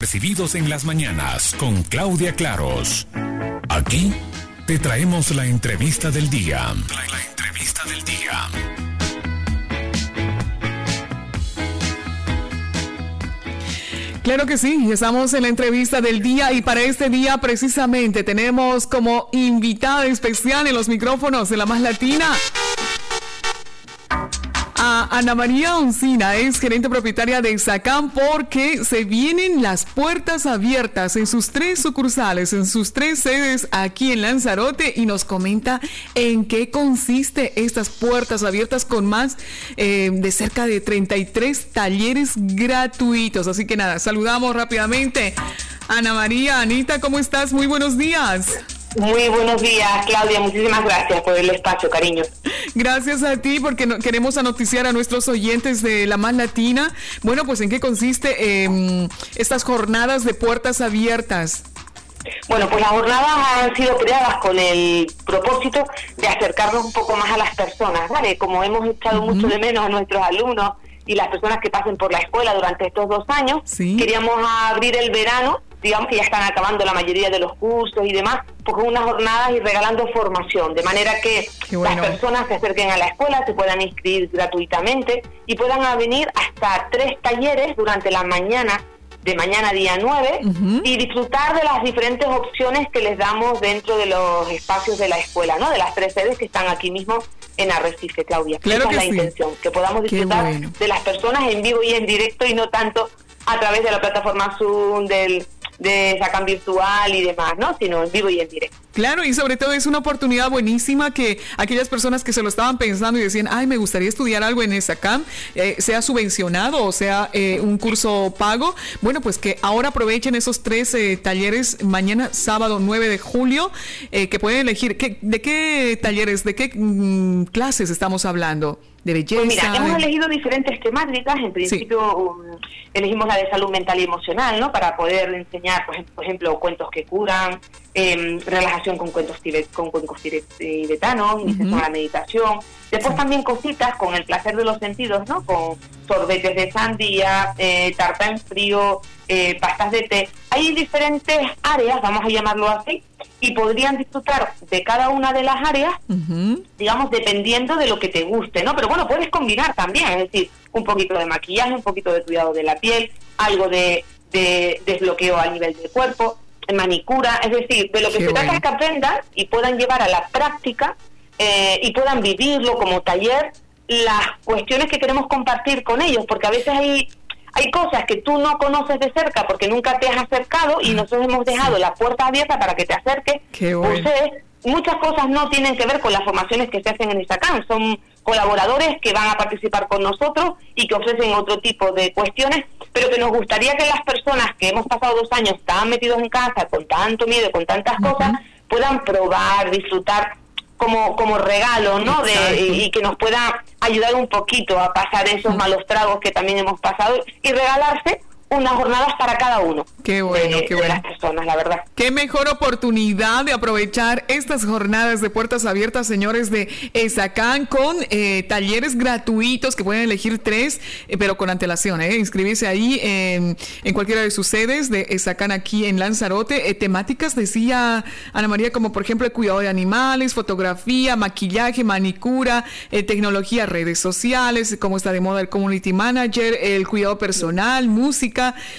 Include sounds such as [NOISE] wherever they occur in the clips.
Recibidos en las mañanas con Claudia Claros. Aquí te traemos la entrevista del día. La, entrevista del día. Claro que sí, estamos en la entrevista del día y para este día precisamente tenemos como invitada especial en los micrófonos de la más latina Ana María Oncina, es gerente propietaria de Sacam porque se vienen las puertas abiertas en sus tres sucursales, en sus tres sedes aquí en Lanzarote y nos comenta en qué consiste estas puertas abiertas con más eh, de cerca de 33 talleres gratuitos. Así que nada, saludamos rápidamente. Ana María, Anita, ¿cómo estás? Muy buenos días. Muy buenos días, Claudia. Muchísimas gracias por el espacio, cariño. Gracias a ti porque queremos anoticiar a nuestros oyentes de La Más Latina. Bueno, pues en qué consiste em, estas jornadas de puertas abiertas. Bueno, pues las jornadas han sido creadas con el propósito de acercarnos un poco más a las personas, ¿vale? Como hemos echado mucho de menos a nuestros alumnos y las personas que pasen por la escuela durante estos dos años, queríamos abrir el verano digamos que ya están acabando la mayoría de los cursos y demás, pues con unas jornadas y regalando formación, de manera que las personas se acerquen a la escuela, se puedan inscribir gratuitamente y puedan venir hasta tres talleres durante la mañana de mañana día 9 y disfrutar de las diferentes opciones que les damos dentro de los espacios de la escuela, ¿no? De las tres sedes que están aquí mismo en Arrecife, Claudia. Claro Esa es la intención, que podamos disfrutar de las personas en vivo y en directo y no tanto a través de la plataforma Zoom, del de SACAM virtual y demás, ¿no? Sino en vivo y en directo. Claro, y sobre todo es una oportunidad buenísima que aquellas personas que se lo estaban pensando y decían, ay, me gustaría estudiar algo en SACAM, eh, sea subvencionado o sea eh, un curso pago, bueno, pues que ahora aprovechen esos tres eh, talleres mañana, sábado 9 de julio, que pueden elegir. ¿Qué, ¿De qué talleres, de qué mm, clases estamos hablando? De belleza. Pues mira, hemos elegido diferentes temáticas. En principio um, elegimos la de salud mental y emocional, ¿no? Para poder enseñar, por ejemplo, cuentos que curan, eh, relajación con cuentos con cuentos tibetanos, iniciación a la meditación. Después también cositas con el placer de los sentidos, ¿no? Con sorbetes de sandía, eh, tarta en frío, eh, pastas de té. Hay diferentes áreas, vamos a llamarlo así, y podrían disfrutar de cada una de las áreas, digamos, dependiendo de lo que te guste, ¿no? Pero bueno, puedes combinar también, es decir, un poquito de maquillaje, un poquito de cuidado de la piel, algo de, desbloqueo a nivel del cuerpo, manicura, es decir, de lo que se trata es que aprendan y puedan llevar a la práctica eh, y puedan vivirlo como taller las cuestiones que queremos compartir con ellos, porque a veces hay hay cosas que tú no conoces de cerca porque nunca te has acercado y nosotros hemos dejado la puerta abierta para que te acerques. muchas cosas no tienen que ver con las formaciones que se hacen en ISACAN, son colaboradores que van a participar con nosotros y que ofrecen otro tipo de cuestiones, pero que nos gustaría que las personas que hemos pasado dos años tan metidos en casa, con tanto miedo, con tantas cosas, puedan probar, disfrutar como, como regalo, ¿no? De, y que nos pueda ayudar un poquito a pasar esos malos tragos que también hemos pasado y regalarse unas jornadas para cada uno. Qué bueno, qué bueno. las personas, la verdad. Qué mejor oportunidad de aprovechar estas jornadas de puertas abiertas, señores de ESACAN, con eh, talleres gratuitos que pueden elegir tres, eh, pero con antelación, ¿eh? Inscribirse ahí en, en, cualquiera de sus sedes de ESACAN aquí en Lanzarote. Eh, temáticas, decía Ana María, como por ejemplo el cuidado de animales, fotografía, maquillaje, manicura, tecnología, redes sociales, como está de moda el community manager, el cuidado personal, música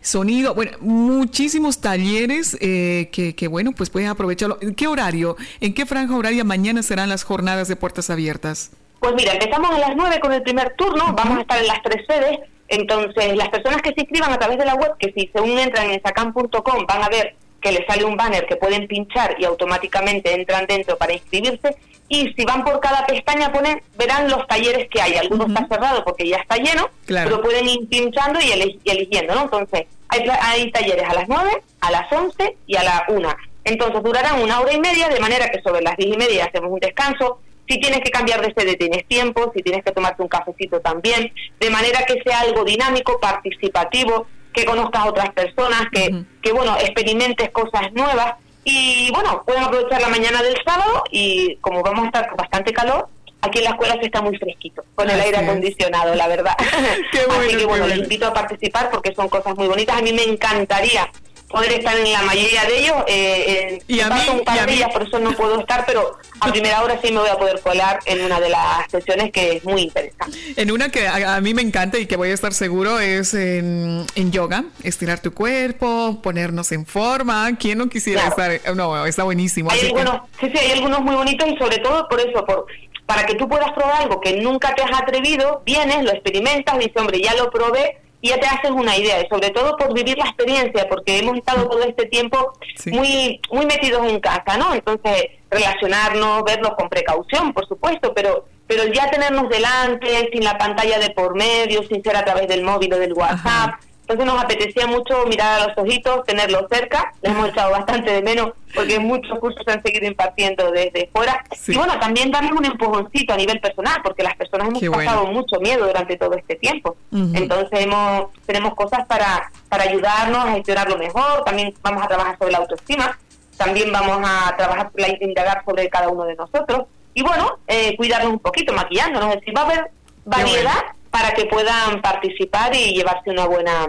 sonido, bueno, muchísimos talleres eh, que, bueno, pues pueden aprovecharlo. ¿En qué horario, en qué franja horaria mañana serán las jornadas de puertas abiertas? Pues mira, empezamos a las 9 con el primer turno, vamos a estar en las tres sedes, entonces las personas que se inscriban a través de la web, que si según entran en sacam.com van a ver que les sale un banner que pueden pinchar y automáticamente entran dentro para inscribirse y si van por cada pestaña ponen verán los talleres que hay. Algunos están está cerrado porque ya está lleno, pero pueden ir pinchando y, eligiendo, ¿no? Entonces, hay, hay talleres a las 9, a las 11 y a la 1. Entonces durarán una hora y media, de manera que sobre las 10 y media hacemos un descanso. Si tienes que cambiar de sede tienes tiempo, si tienes que tomarte un cafecito también, de manera que sea algo dinámico, participativo, que conozcas a otras personas, que, que bueno, experimentes cosas nuevas y bueno, pueden aprovechar la mañana del sábado y como vamos a estar con bastante calor, aquí en la escuela se está muy fresquito, con el aire acondicionado, la verdad. [LAUGHS] Así que bueno, les invito a participar porque son cosas muy bonitas. A mí me encantaría poder estar en la mayoría de ellos. Eh, y a mí, un par de ellas, por eso no puedo estar, pero a primera hora sí me voy a poder colar en una de las sesiones que es muy interesante. En una que a, mí me encanta y que voy a estar seguro es en, yoga, estirar tu cuerpo, ponernos en forma. ¿Quién no quisiera estar? No, está buenísimo. Hay algunos, sí, sí, hay algunos muy bonitos y sobre todo por eso, por para que tú puedas probar algo que nunca te has atrevido, vienes, lo experimentas, dices, hombre, ya lo probé, y ya te haces una idea, y sobre todo por vivir la experiencia, porque hemos estado todo este tiempo muy muy metidos en casa, ¿no? Entonces, relacionarnos, vernos con precaución, por supuesto, pero pero ya tenernos delante, sin la pantalla de por medio, sin ser a través del móvil o del WhatsApp, entonces nos apetecía mucho mirar a los ojitos, tenerlos cerca, les hemos echado bastante de menos porque muchos cursos se han seguido impartiendo desde fuera. Y bueno, también darles un empujoncito a nivel personal, porque las personas hemos pasado mucho miedo durante todo este tiempo. Entonces hemos, tenemos cosas para, para ayudarnos a gestionarlo mejor, también vamos a trabajar sobre la autoestima, también vamos a trabajar, indagar sobre cada uno de nosotros. Y bueno, eh, cuidarnos un poquito, maquillándonos, es decir, va a haber variedad para que puedan participar y llevarse una buena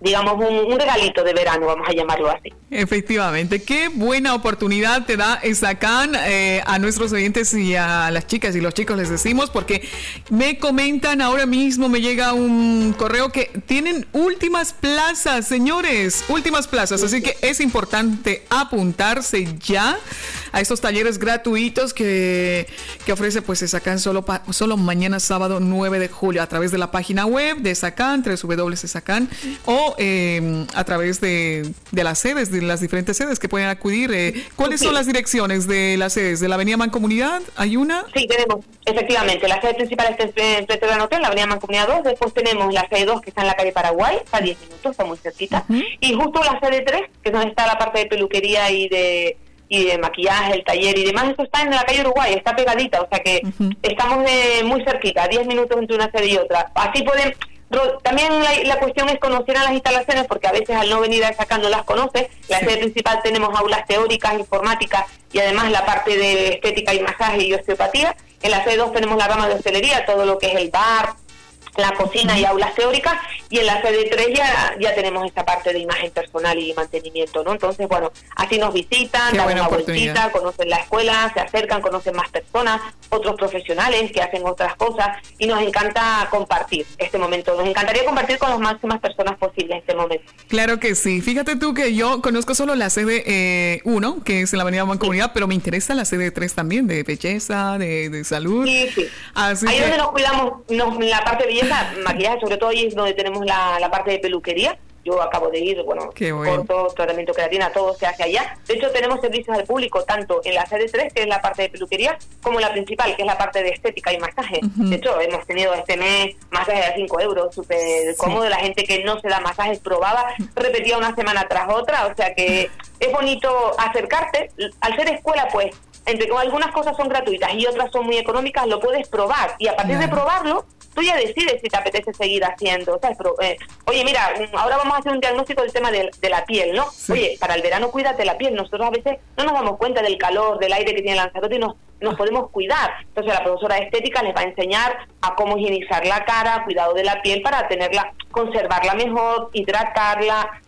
digamos, un, regalito de verano, vamos a llamarlo así. Efectivamente, qué buena oportunidad te da Esacan eh, a nuestros oyentes y a las chicas y los chicos les decimos, porque me comentan ahora mismo, me llega un correo que tienen últimas plazas, señores, últimas plazas, así que es importante apuntarse ya a estos talleres gratuitos que, que ofrece pues Esacan solo, solo mañana sábado 9 de julio a través de la página web de Esacan, www.esacan o eh, a través de, las sedes, de las diferentes sedes que pueden acudir. Eh, ¿Cuáles son las direcciones de las sedes? ¿De la Avenida Mancomunidad? ¿Hay una? Sí, tenemos, efectivamente. La sede principal está en de hotel, la Avenida Mancomunidad 2. Después tenemos la sede 2 que está en la calle Paraguay, está a 10 minutos, está muy cerquita. Y justo la sede 3, que es donde está la parte de peluquería y de y de maquillaje, el taller y demás, eso está en la calle Uruguay, está pegadita, o sea que estamos eh, muy cerquita, 10 minutos entre una sede y otra. Así pueden, también la, cuestión es conocer a las instalaciones porque a veces al no venir a sacar no las conoce. La sede principal tenemos aulas teóricas, informáticas y además la parte de estética y masaje y osteopatía. En la sede 2 tenemos la rama de hostelería, todo lo que es el bar, la cocina y aulas teóricas y en la sede 3 ya, ya tenemos esta parte de imagen personal y mantenimiento, ¿no? Entonces, bueno, así nos visitan, dan una vueltita, conocen la escuela, se acercan, conocen más personas, otros profesionales que hacen otras cosas y nos encanta compartir este momento. Nos encantaría compartir con las máximas personas posibles este momento. Claro que sí. Fíjate tú que yo conozco solo la sede 1, eh, que es en la Avenida Mancomunidad, pero me interesa la sede 3 también, de belleza, de, salud. Sí, sí. Ahí donde nos cuidamos, nos, la parte de belleza maquillaje, sobre todo ahí es donde tenemos la, la parte de peluquería. Yo acabo de ir, bueno, corto, tratamiento creatina, todo se hace allá. De hecho, tenemos servicios al público, tanto en la sede 3, que es la parte de peluquería, como la principal, que es la parte de estética y masaje. De hecho, hemos tenido este mes masajes a 5 euros, súper cómodo. La gente que no se da masajes probaba, repetía una semana tras otra. O sea que es bonito acercarte. Al ser escuela, pues, entre como algunas cosas son gratuitas y otras son muy económicas, lo puedes probar. Y a partir de probarlo, tú ya decides si te apetece seguir haciendo. Eh, oye, mira, ahora vamos a hacer un diagnóstico del tema de, la piel, ¿no? Oye, para el verano cuídate la piel. Nosotros a veces no nos damos cuenta del calor, del aire que tiene el lanzarote y nos, nos ah. podemos cuidar. Entonces la profesora de estética les va a enseñar a cómo higienizar la cara, cuidado de la piel para tenerla, conservarla mejor, hidratarla,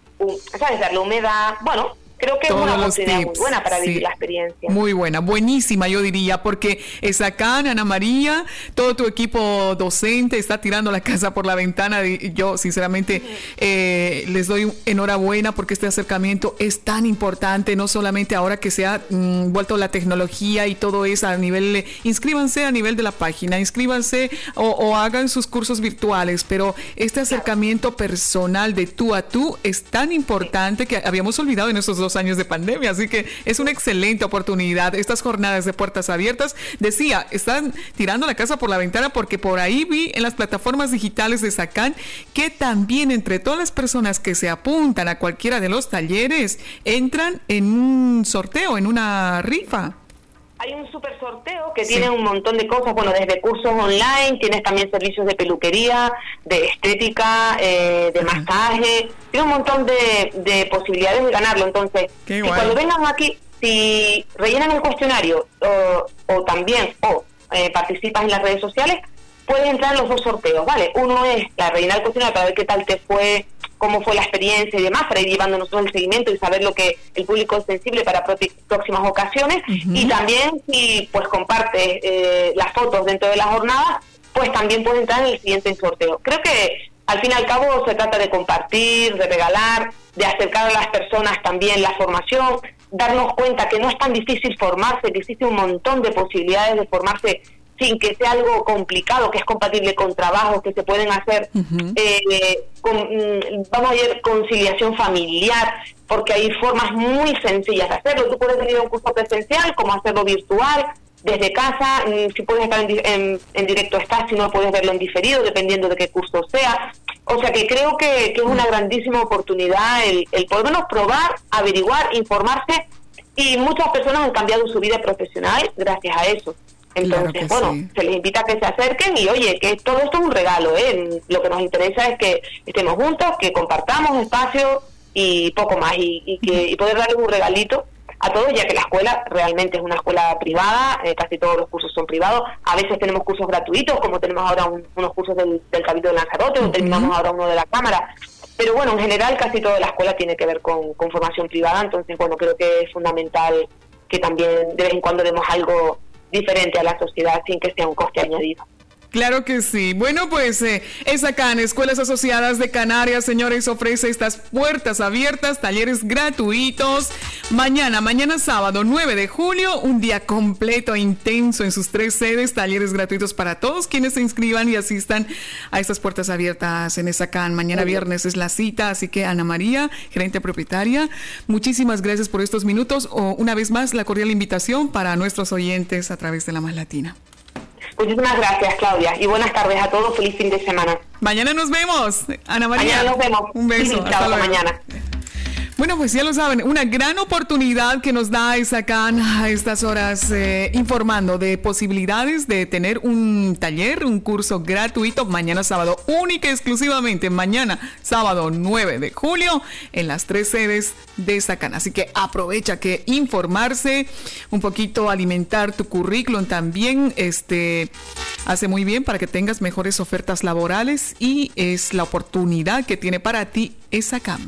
¿sabes? Darle humedad. Bueno, creo que es una oportunidad muy buena para vivir la experiencia. Muy buena, buenísima yo diría, porque es acá, Ana María, todo tu equipo docente está tirando la casa por la ventana. Y yo sinceramente eh, les doy enhorabuena porque este acercamiento es tan importante, no solamente ahora que se ha mm, vuelto la tecnología y todo eso a nivel, inscríbanse a nivel de la página, inscríbanse o, hagan sus cursos virtuales, pero este acercamiento personal de tú a tú es tan importante que habíamos olvidado en estos dos años de pandemia, así que es una excelente oportunidad. Estas jornadas de puertas abiertas, decía, están tirando la casa por la ventana porque por ahí vi en las plataformas digitales de Sacan que también entre todas las personas que se apuntan a cualquiera de los talleres entran en un sorteo, en una rifa hay un super sorteo que tiene un montón de cosas, bueno, desde cursos online, tienes también servicios de peluquería, de estética, eh, de masaje, tiene un montón de, posibilidades de ganarlo. Entonces, si cuando vengan aquí, si rellenan el cuestionario o, o también, o eh, participas en las redes sociales, puedes entrar en los dos sorteos, ¿vale? Uno es la rellenar el cuestionario para ver qué tal te fue, cómo fue la experiencia y demás, para ir llevando nosotros el seguimiento y saber lo que el público es sensible para próximas ocasiones. Y también si pues compartes eh, las fotos dentro de la jornada, pues también puedes entrar en el siguiente sorteo. Creo que al fin y al cabo se trata de compartir, de regalar, de acercar a las personas también la formación, darnos cuenta que no es tan difícil formarse, que existe un montón de posibilidades de formarse sin que sea algo complicado, que es compatible con trabajos que se pueden hacer, eh, con, mm, vamos a ver, conciliación familiar, porque hay formas muy sencillas de hacerlo. Tú puedes tener un curso presencial, como hacerlo virtual, desde casa, mm, si puedes estar en, en, directo estás, si no puedes verlo en diferido, dependiendo de qué curso sea. O sea que creo que, es una grandísima oportunidad el, el podernos probar, averiguar, informarse y muchas personas han cambiado su vida profesional gracias a eso. Entonces, bueno, se les invita a que se acerquen y oye, que todo esto es un regalo, ¿eh? Lo que nos interesa es que estemos juntos, que compartamos espacio y poco más y, que y poder darles un regalito a todos, ya que la escuela realmente es una escuela privada, eh, casi todos los cursos son privados, a veces tenemos cursos gratuitos, como tenemos ahora unos cursos del, del Cabildo de Lanzarote, o terminamos ahora uno de la Cámara, pero bueno, en general casi toda la escuela tiene que ver con, con formación privada, entonces bueno, creo que es fundamental que también de vez en cuando demos algo diferente a la sociedad sin que sea un coste añadido. Claro que sí. Bueno, pues eh, es acá en Escuelas Asociadas de Canarias, señores, ofrece estas puertas abiertas, talleres gratuitos. Mañana, mañana sábado 9 de julio, un día completo e intenso en sus tres sedes, talleres gratuitos para todos quienes se inscriban y asistan a estas puertas abiertas en ESACAN. Mañana viernes es la cita, así que Ana María, gerente propietaria, muchísimas gracias por estos minutos. O una vez más, la cordial invitación para nuestros oyentes a través de la Más Latina. Muchísimas gracias, Claudia. Y buenas tardes a todos. Feliz fin de semana. Mañana nos vemos, Ana María. Mañana nos vemos. Un beso. hasta mañana. Bueno, pues ya lo saben, una gran oportunidad que nos da Isacan a estas horas eh, informando de posibilidades de tener un taller, un curso gratuito mañana sábado, única y exclusivamente mañana sábado 9 de julio en las tres sedes de Isacan. Así que aprovecha que informarse, un poquito alimentar tu currículum también, este hace muy bien para que tengas mejores ofertas laborales y es la oportunidad que tiene para ti Isacan.